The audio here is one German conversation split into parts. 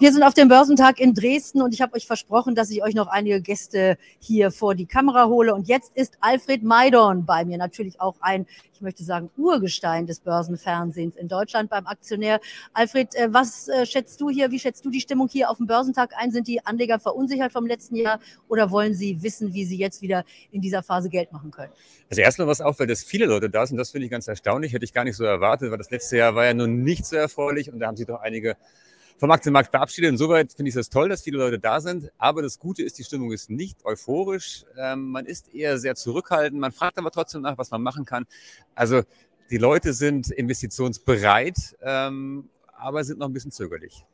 Wir sind auf dem Börsentag in Dresden und ich habe euch versprochen, dass ich euch noch einige Gäste hier vor die Kamera hole. Und jetzt ist Alfred Maidorn bei mir, natürlich auch ein, ich möchte sagen, Urgestein des Börsenfernsehens in Deutschland beim Aktionär. Alfred, äh, was äh, schätzt du hier, wie schätzt du die Stimmung hier auf dem Börsentag ein? Sind die Anleger verunsichert vom letzten Jahr oder wollen sie wissen, wie sie jetzt wieder in dieser Phase Geld machen können? Also erstmal was auffällt, dass viele Leute da sind, das finde ich ganz erstaunlich, hätte ich gar nicht so erwartet, weil das letzte Jahr war ja nun nicht so erfreulich und da haben sich doch einige vom Aktienmarkt verabschiedet. Insoweit finde ich es toll, dass viele Leute da sind. Aber das Gute ist, die Stimmung ist nicht euphorisch. Ähm, man ist eher sehr zurückhaltend. Man fragt aber trotzdem nach, was man machen kann. Also die Leute sind investitionsbereit, ähm, aber sind noch ein bisschen zögerlich.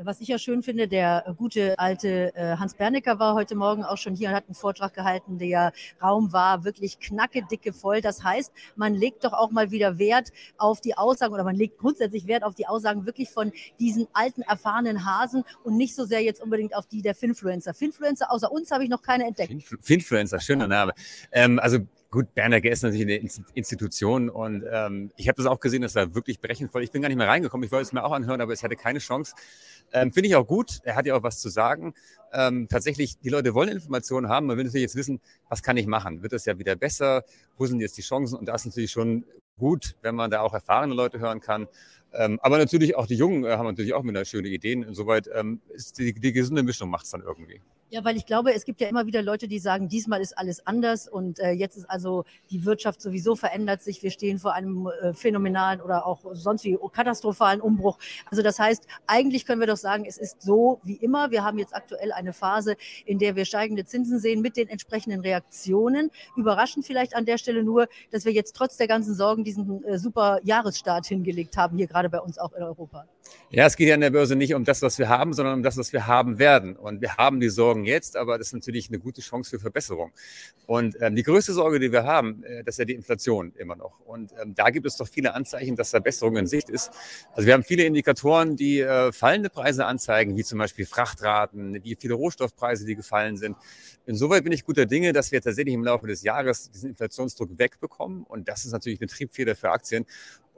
Was ich ja schön finde, der gute alte äh, Hans Bernecker war heute Morgen auch schon hier und hat einen Vortrag gehalten. Der Raum war wirklich knacke dicke voll. Das heißt, man legt doch auch mal wieder Wert auf die Aussagen oder man legt grundsätzlich Wert auf die Aussagen wirklich von diesen alten, erfahrenen Hasen und nicht so sehr jetzt unbedingt auf die der Finfluencer. Finfluencer außer uns habe ich noch keine entdeckt. Finfluencer, schöner Name. Ähm, also Gut, Bernecker ist natürlich eine Institution und ähm, ich habe das auch gesehen, dass er wirklich brechend voll. Ich bin gar nicht mehr reingekommen, ich wollte es mir auch anhören, aber ich hatte keine Chance. Ähm, Finde ich auch gut. Er hat ja auch was zu sagen. Ähm, tatsächlich, die Leute wollen Informationen haben. Man will natürlich jetzt wissen, was kann ich machen? Wird es ja wieder besser? Wo sind jetzt die Chancen? Und da ist natürlich schon gut, wenn man da auch erfahrene Leute hören kann. Ähm, aber natürlich auch die Jungen äh, haben natürlich auch wieder schöne Ideen. Insoweit ähm, ist die, die gesunde Mischung macht es dann irgendwie. Ja, weil ich glaube, es gibt ja immer wieder Leute, die sagen, diesmal ist alles anders und äh, jetzt ist also die Wirtschaft sowieso verändert sich. Wir stehen vor einem äh, phänomenalen oder auch sonst wie katastrophalen Umbruch. Also das heißt, eigentlich können wir doch sagen, es ist so wie immer. Wir haben jetzt aktuell eine Phase, in der wir steigende Zinsen sehen mit den entsprechenden Reaktionen. Überraschend vielleicht an der Stelle nur, dass wir jetzt trotz der ganzen Sorgen diesen äh, super Jahresstart hingelegt haben, hier gerade bei uns auch in Europa. Ja, es geht ja an der Börse nicht um das, was wir haben, sondern um das, was wir haben werden. Und wir haben die Sorgen jetzt, aber das ist natürlich eine gute Chance für Verbesserung. Und ähm, die größte Sorge, die wir haben, äh, das ist ja die Inflation immer noch. Und ähm, da gibt es doch viele Anzeichen, dass Verbesserung in Sicht ist. Also wir haben viele Indikatoren, die äh, fallende Preise anzeigen, wie zum Beispiel Frachtraten, wie viele Rohstoffpreise, die gefallen sind. Insoweit bin ich guter Dinge, dass wir tatsächlich im Laufe des Jahres diesen Inflationsdruck wegbekommen. Und das ist natürlich eine Triebfeder für Aktien.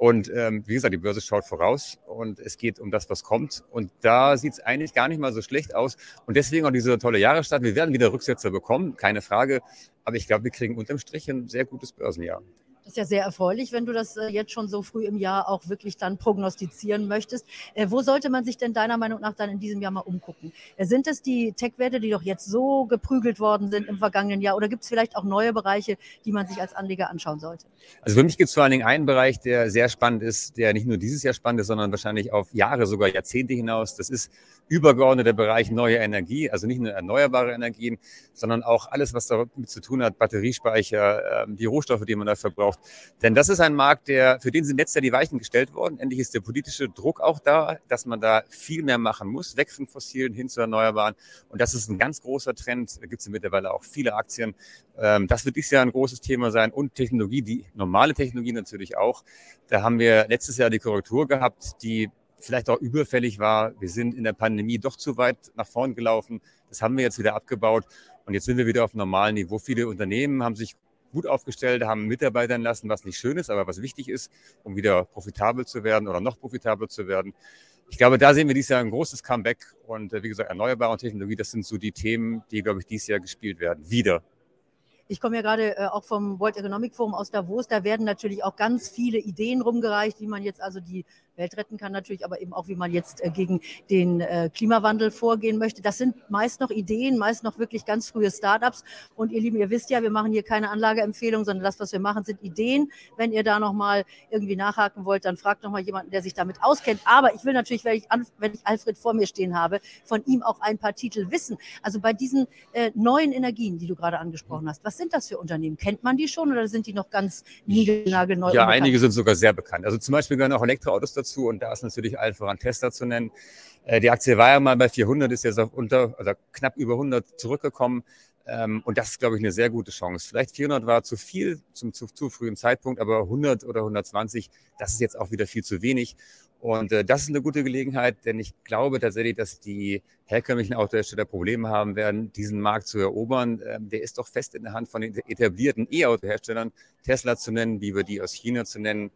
Und ähm, wie gesagt, die Börse schaut voraus und es geht um das, was kommt. Und da sieht es eigentlich gar nicht mal so schlecht aus. Und deswegen auch dieser tolle Jahresstart. Wir werden wieder Rücksetzer bekommen, keine Frage. Aber ich glaube, wir kriegen unterm Strich ein sehr gutes Börsenjahr. Ist ja sehr erfreulich, wenn du das äh, jetzt schon so früh im Jahr auch wirklich dann prognostizieren möchtest. Äh, wo sollte man sich denn deiner Meinung nach dann in diesem Jahr mal umgucken? Äh, sind es die Tech-Werte, die doch jetzt so geprügelt worden sind im vergangenen Jahr? Oder gibt es vielleicht auch neue Bereiche, die man sich als Anleger anschauen sollte? Also für mich gibt es vor allen Dingen einen Bereich, der sehr spannend ist, der nicht nur dieses Jahr spannend ist, sondern wahrscheinlich auf Jahre, sogar Jahrzehnte hinaus. Das ist übergeordneter Bereich neue Energie, also nicht nur erneuerbare Energien, sondern auch alles, was damit zu tun hat, Batteriespeicher, ähm, die Rohstoffe, die man da verbraucht. Denn das ist ein Markt, der, für den sind letztes Jahr die Weichen gestellt worden. Endlich ist der politische Druck auch da, dass man da viel mehr machen muss, weg von fossilen hin zu erneuerbaren. Und das ist ein ganz großer Trend. Da gibt es mittlerweile auch viele Aktien. Ähm, das wird dieses Jahr ein großes Thema sein und Technologie, die normale Technologie natürlich auch. Da haben wir letztes Jahr die Korrektur gehabt, die vielleicht auch überfällig war. Wir sind in der Pandemie doch zu weit nach vorn gelaufen. Das haben wir jetzt wieder abgebaut und jetzt sind wir wieder auf normalen Niveau. Viele Unternehmen haben sich gut aufgestellt, haben Mitarbeitern lassen, was nicht schön ist, aber was wichtig ist, um wieder profitabel zu werden oder noch profitabel zu werden. Ich glaube, da sehen wir dieses Jahr ein großes Comeback und äh, wie gesagt, erneuerbare Technologie, das sind so die Themen, die, glaube ich, dieses Jahr gespielt werden. Wieder. Ich komme ja gerade äh, auch vom World Economic Forum aus Davos. Da werden natürlich auch ganz viele Ideen rumgereicht, wie man jetzt also die Welt retten kann natürlich, aber eben auch, wie man jetzt äh, gegen den äh, Klimawandel vorgehen möchte. Das sind meist noch Ideen, meist noch wirklich ganz frühe Startups. Und ihr Lieben, ihr wisst ja, wir machen hier keine Anlageempfehlung, sondern das, was wir machen, sind Ideen. Wenn ihr da nochmal irgendwie nachhaken wollt, dann fragt nochmal jemanden, der sich damit auskennt. Aber ich will natürlich, wenn ich, wenn ich Alfred vor mir stehen habe, von ihm auch ein paar Titel wissen. Also bei diesen äh, neuen Energien, die du gerade angesprochen hast, was sind das für Unternehmen? Kennt man die schon oder sind die noch ganz niegelnagelneu? Ja, einige sind sogar sehr bekannt. Also zum Beispiel gehören auch Elektroautos dazu dazu und da ist natürlich allen voran Tesla zu nennen. Äh, die Aktie war ja mal bei 400, ist jetzt auf unter, also knapp über 100 zurückgekommen. Ähm, und das ist, glaube ich, eine sehr gute Chance. Vielleicht 400 war zu viel zum zu, zu frühen Zeitpunkt, aber 100 oder 120, das ist jetzt auch wieder viel zu wenig. Und äh, das ist eine gute Gelegenheit, denn ich glaube tatsächlich, dass die herkömmlichen Autohersteller Probleme haben werden, diesen Markt zu erobern. Ähm, der ist doch fest in der Hand von den etablierten E-Auto-Herstellern, Tesla zu nennen, wie wir die aus China zu nennen,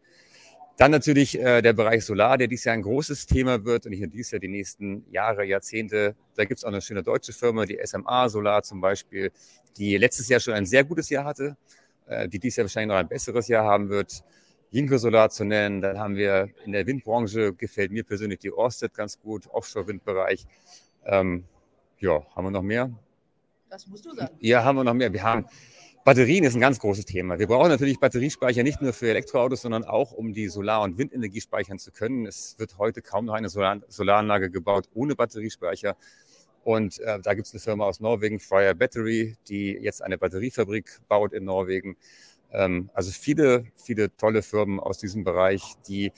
Dann natürlich äh, der Bereich Solar, der dieses Jahr ein großes Thema wird und nicht nur dieses Jahr, die nächsten Jahre, Jahrzehnte. Da gibt es auch eine schöne deutsche Firma, die SMA Solar zum Beispiel, die letztes Jahr schon ein sehr gutes Jahr hatte, äh, die dieses Jahr wahrscheinlich noch ein besseres Jahr haben wird. Jinko Solar zu nennen. Dann haben wir in der Windbranche, gefällt mir persönlich die Orsted ganz gut, Offshore-Windbereich. Ähm, ja, haben wir noch mehr? Das musst du sagen. Ja, haben wir noch mehr. Wir haben Batterien ist ein ganz großes Thema. Wir brauchen natürlich Batteriespeicher nicht nur für Elektroautos, sondern auch, um die Solar- und Windenergie speichern zu können. Es wird heute kaum noch eine Solar Solaranlage gebaut ohne Batteriespeicher. Und äh, da gibt es eine Firma aus Norwegen, Fryer Battery, die jetzt eine Batteriefabrik baut in Norwegen. Ähm, also viele, viele tolle Firmen aus diesem Bereich, die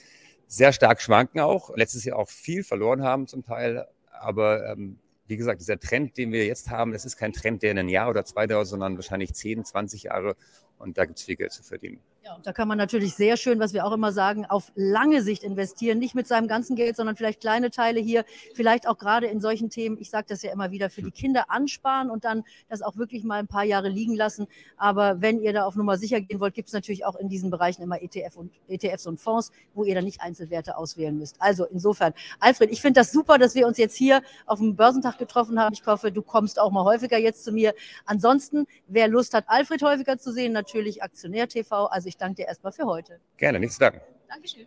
sehr stark schwanken auch, letztes Jahr auch viel verloren haben zum Teil, aber ähm, wie gesagt, dieser Trend, den wir jetzt haben, das ist kein Trend, der in ein Jahr oder zwei dauert, sondern wahrscheinlich 10, 20 Jahre und da gibt es viel Geld zu verdienen. Ja, und da kann man natürlich sehr schön, was wir auch immer sagen, auf lange Sicht investieren, nicht mit seinem ganzen Geld, sondern vielleicht kleine Teile hier, vielleicht auch gerade in solchen Themen, ich sage das ja immer wieder, für die Kinder ansparen und dann das auch wirklich mal ein paar Jahre liegen lassen. Aber wenn ihr da auf Nummer sicher gehen wollt, gibt es natürlich auch in diesen Bereichen immer ETF und, ETFs und Fonds, wo ihr dann nicht Einzelwerte auswählen müsst. Also insofern, Alfred, ich finde das super, dass wir uns jetzt hier auf dem Börsentag getroffen haben. Ich hoffe, du kommst auch mal häufiger jetzt zu mir. Ansonsten, wer Lust hat, Alfred häufiger zu sehen, natürlich Aktionär TV. Also ich danke dir erstmal für heute. Gerne, nichts zu danken. Dankeschön.